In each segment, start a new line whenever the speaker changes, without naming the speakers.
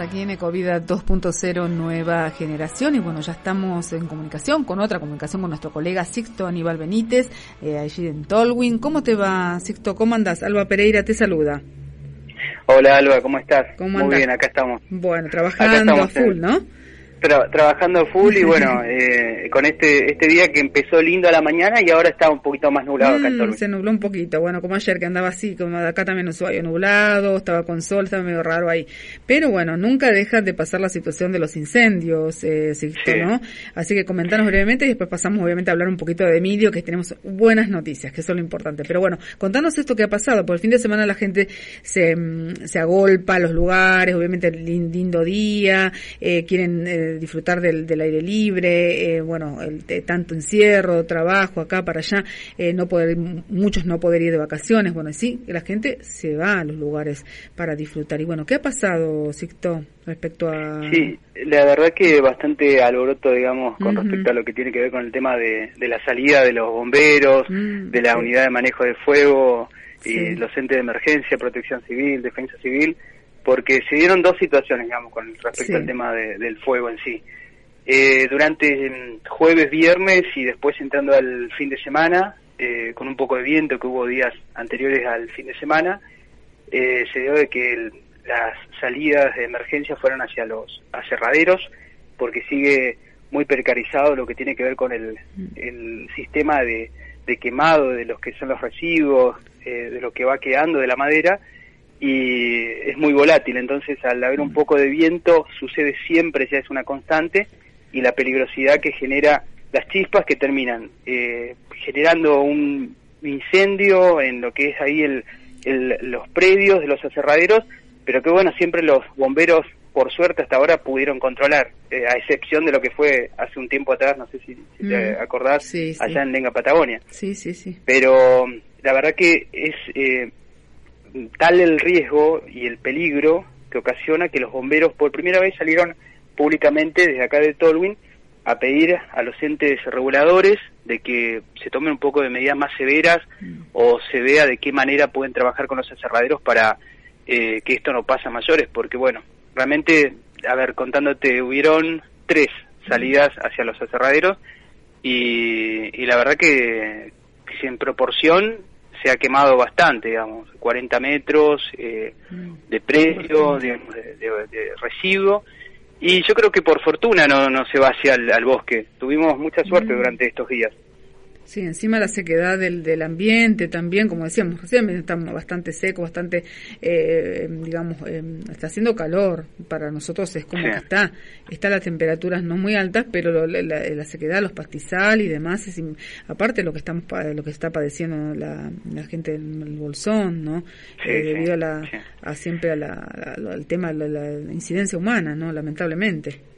Aquí en Ecovida 2.0 Nueva Generación y bueno, ya estamos en comunicación con otra comunicación con nuestro colega Sixto Aníbal Benítez, eh, allí en Tolwyn. ¿Cómo te va, Sixto? ¿Cómo andas? Alba Pereira te saluda.
Hola Alba, ¿cómo estás? Muy bien, acá estamos.
Bueno, trabajando a full, ¿no?
Trabajando full y bueno, eh, con este este día que empezó lindo a la mañana y ahora está un poquito más nublado acá
mm, Se nubló un poquito, bueno, como ayer que andaba así, como acá también había nublado, estaba con sol, estaba medio raro ahí. Pero bueno, nunca deja de pasar la situación de los incendios, eh, ¿no? Así que comentanos brevemente y después pasamos obviamente a hablar un poquito de Emilio, que tenemos buenas noticias, que eso es lo importante. Pero bueno, contanos esto que ha pasado, por el fin de semana la gente se, mm, se agolpa a los lugares, obviamente lindo día, eh, quieren eh, disfrutar del, aire libre, eh, bueno, el, tanto encierro, trabajo acá para allá, eh, no poder, muchos no poder ir de vacaciones, bueno, sí, la gente se va a los lugares para disfrutar. Y bueno, ¿qué ha pasado, Sixto, respecto a...?
Sí, la verdad que bastante alboroto, digamos, con respecto a lo que tiene que ver con el tema de, la salida de los bomberos, mm, de la unidad de manejo de fuego, y los entes de emergencia, protección civil, defensa civil, porque se dieron dos situaciones, digamos, con respecto al tema del fuego en sí. Eh, durante jueves, viernes y después entrando al fin de semana, eh, con un poco de viento que hubo días anteriores al fin de semana, eh, se dio de que las salidas de emergencia fueron hacia los aserraderos, porque sigue muy precarizado lo que tiene que ver con el, el sistema de, de, quemado de los que son los residuos, de lo que va quedando de la madera, y es muy volátil, entonces al haber un mm. poco de viento sucede siempre, ya es una constante, y la peligrosidad que genera las chispas que terminan eh, generando un incendio en lo que es ahí el, los predios de los aserraderos, pero que bueno, siempre los bomberos, por suerte hasta ahora, pudieron controlar, eh, a excepción de lo que fue hace un tiempo atrás, no sé si, te mm. acordás, allá en Lenga, Patagonia.
Sí, sí, sí.
Pero la verdad que es... Eh, tal el riesgo y el peligro que ocasiona que los bomberos por primera vez salieron públicamente desde acá de Tolwyn a pedir a los entes reguladores de que se tomen un poco de medidas más severas mm. o se vea de qué manera pueden trabajar con los aserraderos para eh, que esto no pase a mayores, porque bueno, realmente, a ver, contándote, hubieron tres salidas hacia los aserraderos y, y la verdad que, que en proporción se ha quemado bastante, digamos, 40 metros eh, mm. de precio, de, residuo, y yo creo que por fortuna no, no se va hacia al bosque. Tuvimos mucha suerte mm. durante estos días.
Sí, encima la sequedad del, del ambiente también, como decíamos, está bastante seco, bastante, eh, digamos, eh, está haciendo calor. Para nosotros es como que está, está las temperaturas no muy altas, pero la, sequedad, los pastizales y demás, es, aparte lo que estamos, lo que está padeciendo la, gente en el bolsón, ¿no? Eh, debido a la, a siempre a la, al tema de la incidencia humana, ¿no? Lamentablemente.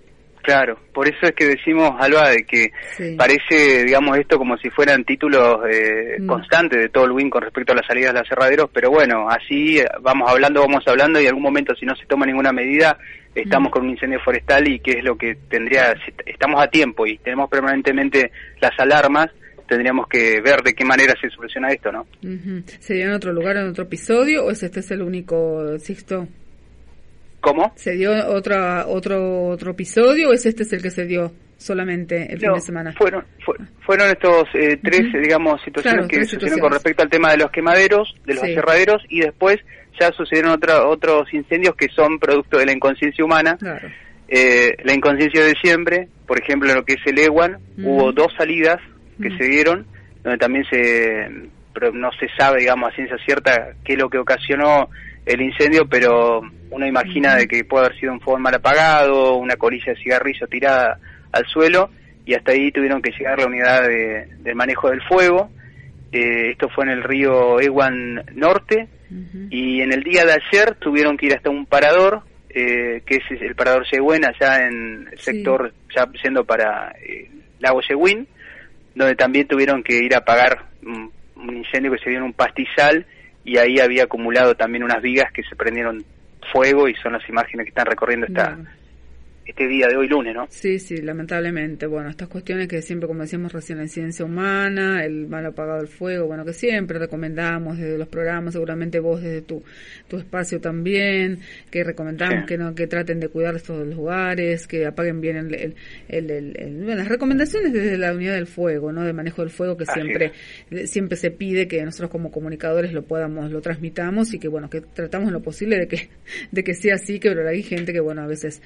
Claro, por eso es que decimos, Alba, de que parece, digamos, esto como si fueran títulos eh, mm. constantes de todo el win con respecto a las salidas de los aserraderos, pero bueno, así vamos hablando, vamos hablando y en algún momento si no se toma ninguna medida, estamos mm. con un incendio forestal y que es lo que tendría, si estamos a tiempo y tenemos permanentemente las alarmas, tendríamos que ver de qué manera se soluciona esto, ¿no?
¿Sería en otro lugar, en otro episodio o es este es el único, Sixto?
¿Cómo?
¿Se dio otra, otro, otro episodio o es este es el que se dio solamente el fin de semana?
Fueron, fueron estos eh, tres, digamos, situaciones que sucedieron con respecto al tema de los quemaderos, de los aserraderos, y después ya sucedieron otra, otros incendios que son producto de la inconsciencia humana. Eh, la inconsciencia de siempre, por ejemplo, en lo que es el EWAN, hubo dos salidas que se dieron, donde también se, pero no se sabe, digamos, a ciencia cierta qué es lo que ocasionó el incendio, pero uno imagina de que puede haber sido un fogón mal apagado, una colilla de cigarrillo tirada al suelo, y hasta ahí tuvieron que llegar la unidad de, manejo del fuego. Eh, esto fue en el río Ewan Norte, y en el día de ayer tuvieron que ir hasta un parador, eh, que es el parador Yehuen, allá en el sector, ya siendo para eh, Lago Yehuen, donde también tuvieron que ir a apagar un, un incendio que se dio en un pastizal, y ahí había acumulado también unas vigas que se prendieron fuego y son las imágenes que están recorriendo esta este día de hoy lunes, ¿no?
Sí, sí, lamentablemente. Bueno, estas cuestiones que siempre, como decíamos recién, la incidencia humana, el mal apagado del fuego, bueno, que siempre recomendamos desde los programas, seguramente vos desde tu, tu espacio también, que recomendamos que no que traten de cuidar estos lugares, que apaguen bien el, el, el, las recomendaciones desde la unidad del fuego, ¿no? De manejo del fuego que siempre siempre se pide que nosotros como comunicadores lo podamos, lo transmitamos y que bueno, que tratamos lo posible de que de que sea así, que pero hay gente que bueno, a veces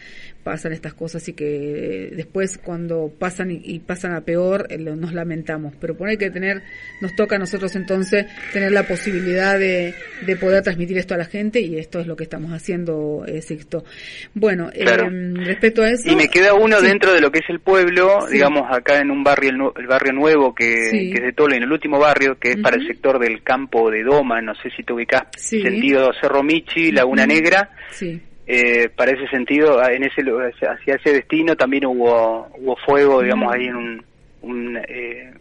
pasan estas cosas y que después cuando pasan y, pasan a peor eh, nos lamentamos, pero por ahí que tener nos toca a nosotros entonces tener la posibilidad de, de poder transmitir esto a la gente y esto es lo que estamos haciendo, eh, Sixto. Bueno, eh, respecto a eso...
Y me queda uno dentro de lo que es el pueblo, digamos acá en un barrio, el, barrio nuevo que, que, es de Tolo, en el último barrio, que es para el sector del campo de Doma, no sé si te ubicás, sentido Cerro Michi, Laguna Negra. Sí. Eh, para ese sentido, en ese hacia ese destino también hubo hubo fuego, digamos, ahí en un, un eh,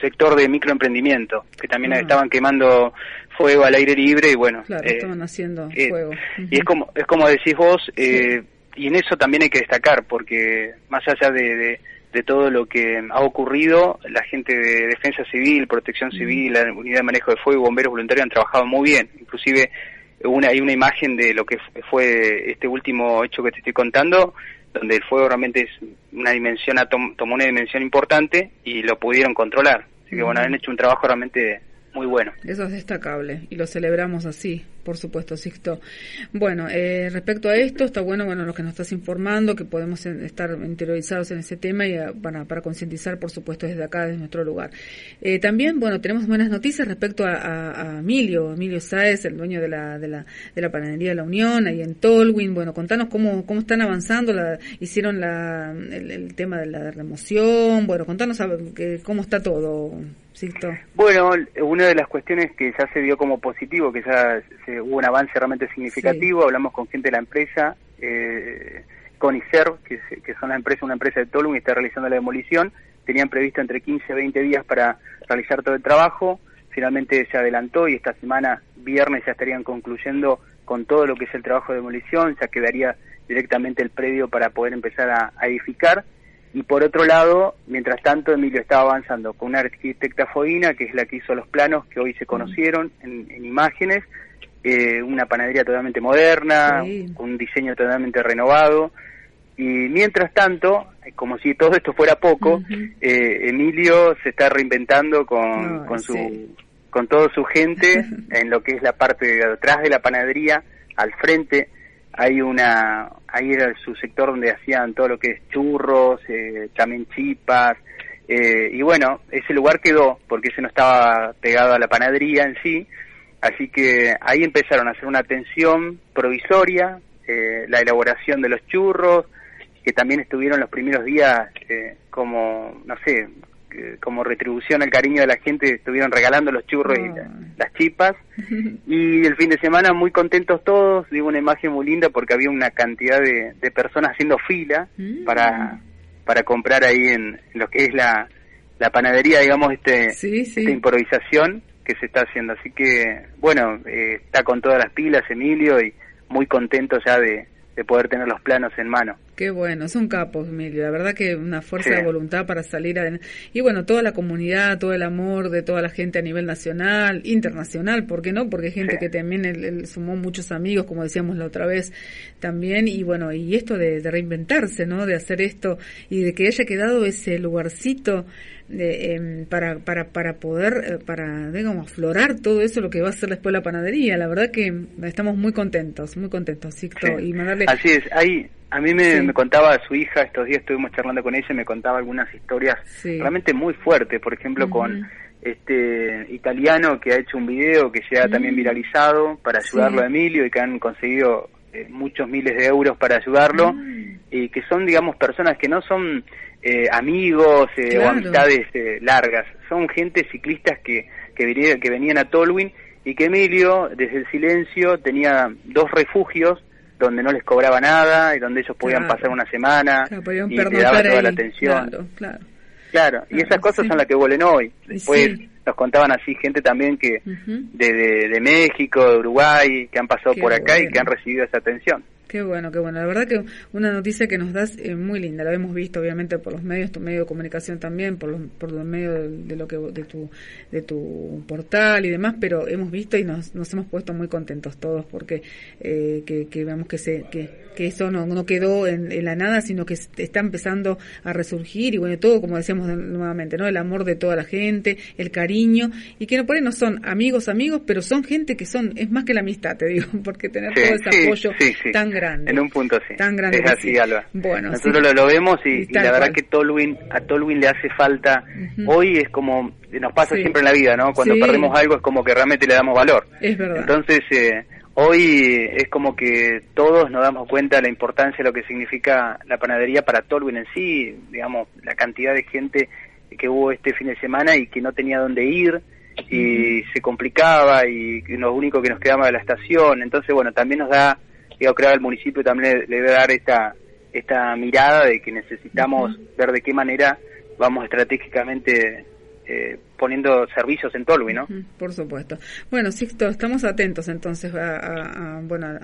sector de microemprendimiento, que también estaban quemando fuego al aire libre y bueno.
Claro, eh, estaban haciendo fuego.
Y es como, es como decís vos, y en eso también hay que destacar, porque más allá de, de, todo lo que ha ocurrido, la gente de Defensa Civil, Protección Civil, la Unidad de Manejo de Fuego y Bomberos Voluntarios han trabajado muy bien. Inclusive una, hay una imagen de lo que fue este último hecho que te estoy contando, donde el fuego realmente es una dimensión, tomó una dimensión importante y lo pudieron controlar. Así que bueno, han hecho un trabajo realmente muy bueno.
Eso es destacable y lo celebramos así por supuesto, Sixto. Bueno, eh, respecto a esto, está bueno, bueno, lo que nos estás informando, que podemos estar interiorizados en ese tema y para, ah, para concientizar, por supuesto, desde acá, desde nuestro lugar. Eh, también, bueno, tenemos buenas noticias respecto a, Emilio, Emilio Sáez, el dueño de la, de la, de la panadería de la Unión, ahí en Tolwyn. Bueno, contanos cómo, cómo están avanzando, la, hicieron la, el, tema de la remoción, bueno, contanos cómo está todo.
Bueno, una de las cuestiones que ya se vio como positivo, que ya se hubo un avance realmente significativo, hablamos con gente de la empresa, eh, con ICER, que, que, son la empresa, una empresa de Tolum y está realizando la demolición, tenían previsto entre 15 y 20 días para realizar todo el trabajo, finalmente se adelantó y esta semana, viernes, ya estarían concluyendo con todo lo que es el trabajo de demolición, ya quedaría directamente el predio para poder empezar a, edificar. Y por otro lado, mientras tanto, Emilio estaba avanzando con una arquitecta Foina, que es la que hizo los planos que hoy se conocieron en imágenes, eh, una panadería totalmente moderna, con un diseño totalmente renovado. Y mientras tanto, como si todo esto fuera poco, eh, Emilio se está reinventando con, con su con toda su gente en lo que es la parte de atrás de la panadería, al frente hay una ahí era su sector donde hacían todo lo que es churros, eh, también chipas, eh, y bueno, ese lugar quedó porque ese no estaba pegado a la panadería en sí, Así que ahí empezaron a hacer una atención provisoria, eh, la elaboración de los churros, que también estuvieron los primeros días eh, como, no sé, eh, como retribución al cariño de la gente, estuvieron regalando los churros y las chipas. Y el fin de semana muy contentos todos, digo una imagen muy linda porque había una cantidad de, personas haciendo fila mm. para, para comprar ahí en, lo que es la, la panadería, digamos, este, esta improvisación que se está haciendo. Así que, bueno, eh, está con todas las pilas Emilio y muy contento ya de, de poder tener los planos en mano.
Qué bueno, es un capo, Emilio. La verdad que una fuerza de voluntad para salir a... Y bueno, toda la comunidad, todo el amor de toda la gente a nivel nacional, internacional, ¿por qué no? Porque hay gente que también él, sumó muchos amigos, como decíamos la otra vez, también. Y bueno, y esto de, de reinventarse, ¿no? De hacer esto y de que haya quedado ese lugarcito de, em, para, para, para poder, eh, para, digamos, aflorar todo eso, lo que va a ser después la panadería. La verdad que estamos muy contentos, muy contentos, Sixto. Y
mandarle... Así es, ahí a mí me, contaba su hija, estos días estuvimos charlando con ella, me contaba algunas historias realmente muy fuertes, por ejemplo, con este italiano que ha hecho un video que se ha también mm. viralizado para ayudarlo a Emilio y que han conseguido eh, muchos miles de euros para ayudarlo mm. Y que son, digamos, personas que no son eh, amigos eh, o amistades largas, son gente ciclistas que, que, que venían a Tolwyn y que Emilio, desde el silencio, tenía dos refugios donde no les cobraba nada y donde ellos podían pasar una semana y te daba toda la atención. Claro, claro. y esas cosas son las que vuelen hoy. Después nos contaban así gente también que de, de, México, de Uruguay, que han pasado por acá y que han recibido esa atención.
Qué bueno, qué bueno. La verdad que una noticia que nos das muy linda. La hemos visto obviamente por los medios, tu medio de comunicación también, por los, por los medios de, lo que de tu de tu portal y demás, pero hemos visto y nos, nos hemos puesto muy contentos todos porque eh, que, que veamos que se que, que eso no, no quedó en, la nada, sino que está empezando a resurgir y bueno, todo como decíamos nuevamente, ¿no? El amor de toda la gente, el cariño y que no por ahí no son amigos amigos, pero son gente que son es más que la amistad, te digo, porque tener todo ese apoyo tan grande
en un punto sí.
Tan grande.
Es así, Alba. Bueno, Nosotros lo, vemos y, la verdad que Tolwin, a Tolwin le hace falta. Hoy es como, nos pasa siempre en la vida, ¿no? Cuando perdemos algo es como que realmente le damos valor.
Es verdad.
Entonces, eh, hoy es como que todos nos damos cuenta de la importancia de lo que significa la panadería para Tolwin en sí, digamos, la cantidad de gente que hubo este fin de semana y que no tenía dónde ir y se complicaba y lo único que nos quedaba de la estación. Entonces, bueno, también nos da yo creo que el municipio también le, debe dar esta, esta mirada de que necesitamos ver de qué manera vamos estratégicamente eh, poniendo servicios en Tolwi, ¿no?
Por supuesto. Bueno, Sixto, estamos atentos entonces a, bueno,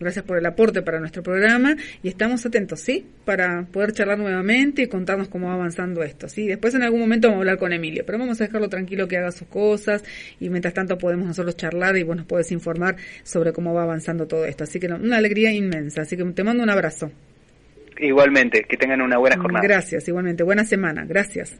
gracias por el aporte para nuestro programa y estamos atentos, ¿sí? Para poder charlar nuevamente y contarnos cómo va avanzando esto, ¿sí? Después en algún momento vamos a hablar con Emilio, pero vamos a dejarlo tranquilo que haga sus cosas y mientras tanto podemos nosotros charlar y vos nos puedes informar sobre cómo va avanzando todo esto. Así que una alegría inmensa, así que te mando un abrazo.
Igualmente, que tengan una buena jornada.
Gracias, igualmente. Buena semana. Gracias.